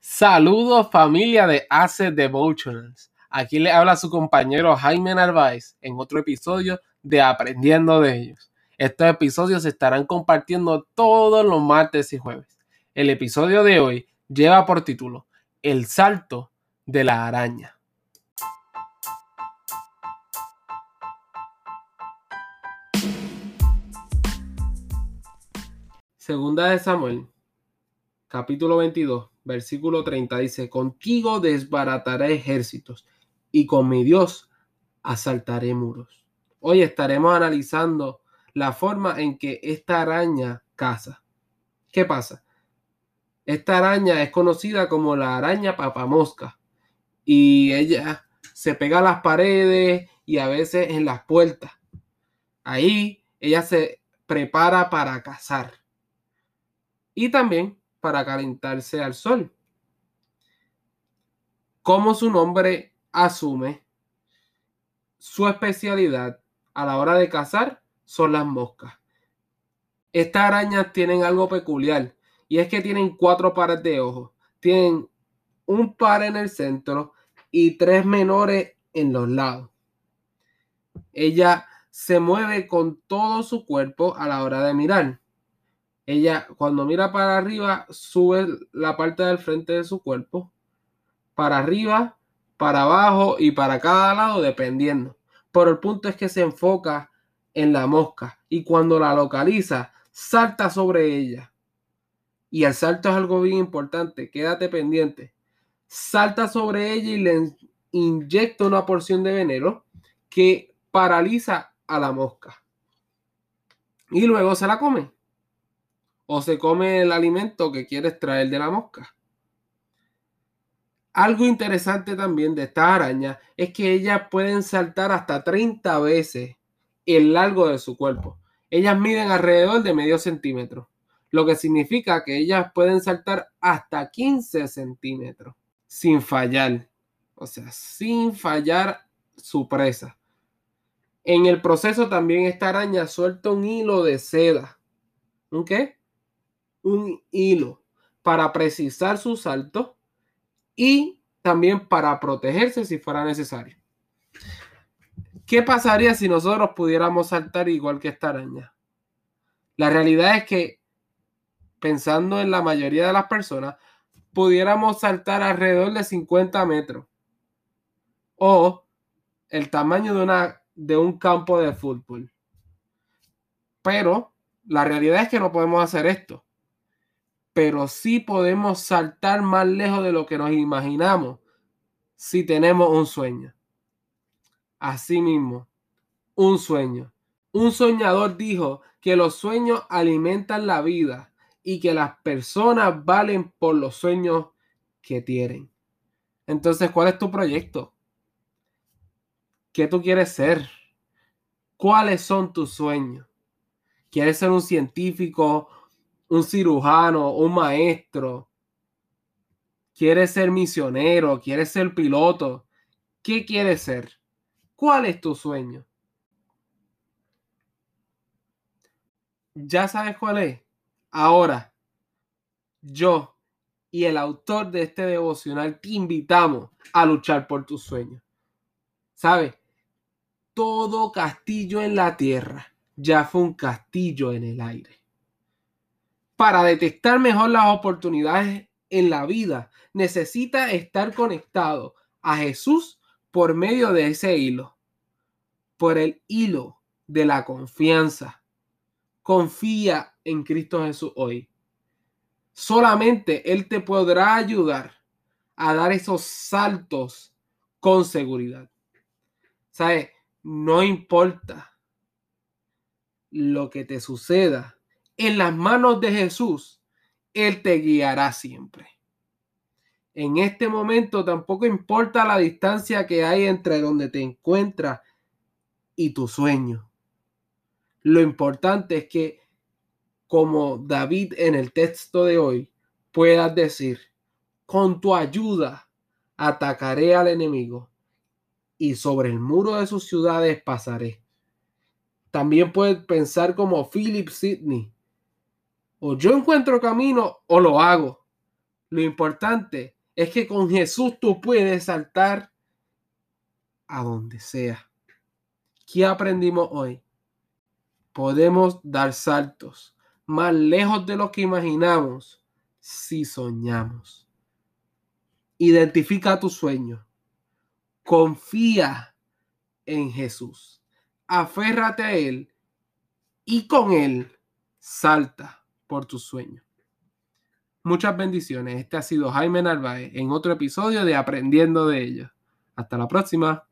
Saludos familia de Asset Devotionals. Aquí le habla su compañero Jaime Narváez en otro episodio de Aprendiendo de ellos. Estos episodios se estarán compartiendo todos los martes y jueves. El episodio de hoy lleva por título El salto de la araña. Segunda de Samuel, capítulo 22, versículo 30 dice, contigo desbarataré ejércitos y con mi Dios asaltaré muros. Hoy estaremos analizando la forma en que esta araña caza. ¿Qué pasa? Esta araña es conocida como la araña papamosca y ella se pega a las paredes y a veces en las puertas. Ahí ella se prepara para cazar y también para calentarse al sol. Como su nombre asume, su especialidad a la hora de cazar son las moscas. Estas arañas tienen algo peculiar y es que tienen cuatro pares de ojos. Tienen un par en el centro y tres menores en los lados. Ella se mueve con todo su cuerpo a la hora de mirar. Ella cuando mira para arriba sube la parte del frente de su cuerpo, para arriba, para abajo y para cada lado dependiendo. Pero el punto es que se enfoca en la mosca y cuando la localiza salta sobre ella. Y el salto es algo bien importante, quédate pendiente. Salta sobre ella y le inyecta una porción de veneno que paraliza a la mosca. Y luego se la come o se come el alimento que quiere extraer de la mosca. Algo interesante también de estas arañas es que ellas pueden saltar hasta 30 veces el largo de su cuerpo. Ellas miden alrededor de medio centímetro, lo que significa que ellas pueden saltar hasta 15 centímetros sin fallar. O sea, sin fallar su presa. En el proceso también esta araña suelta un hilo de seda. ¿Un qué? Un hilo para precisar su salto y también para protegerse si fuera necesario. ¿Qué pasaría si nosotros pudiéramos saltar igual que esta araña? La realidad es que, pensando en la mayoría de las personas, pudiéramos saltar alrededor de 50 metros o el tamaño de, de un campo de fútbol. Pero la realidad es que no podemos hacer esto pero sí podemos saltar más lejos de lo que nos imaginamos si tenemos un sueño. Asimismo, un sueño. Un soñador dijo que los sueños alimentan la vida y que las personas valen por los sueños que tienen. Entonces, ¿cuál es tu proyecto? ¿Qué tú quieres ser? ¿Cuáles son tus sueños? ¿Quieres ser un científico, un cirujano, un maestro, quieres ser misionero, quieres ser piloto, ¿qué quieres ser? ¿Cuál es tu sueño? ¿Ya sabes cuál es? Ahora, yo y el autor de este devocional te invitamos a luchar por tus sueños. ¿Sabes? Todo castillo en la tierra ya fue un castillo en el aire para detectar mejor las oportunidades en la vida, necesita estar conectado a Jesús por medio de ese hilo, por el hilo de la confianza. Confía en Cristo Jesús hoy. Solamente Él te podrá ayudar a dar esos saltos con seguridad. ¿Sabes? No importa lo que te suceda en las manos de Jesús, Él te guiará siempre. En este momento tampoco importa la distancia que hay entre donde te encuentras y tu sueño. Lo importante es que, como David en el texto de hoy, puedas decir, con tu ayuda atacaré al enemigo y sobre el muro de sus ciudades pasaré. También puedes pensar como Philip Sidney, o yo encuentro camino o lo hago. Lo importante es que con Jesús tú puedes saltar a donde sea. ¿Qué aprendimos hoy? Podemos dar saltos más lejos de lo que imaginamos si soñamos. Identifica tu sueño. Confía en Jesús. Aférrate a Él y con Él salta por tu sueño. Muchas bendiciones. Este ha sido Jaime Narváez en otro episodio de Aprendiendo de ellos. Hasta la próxima.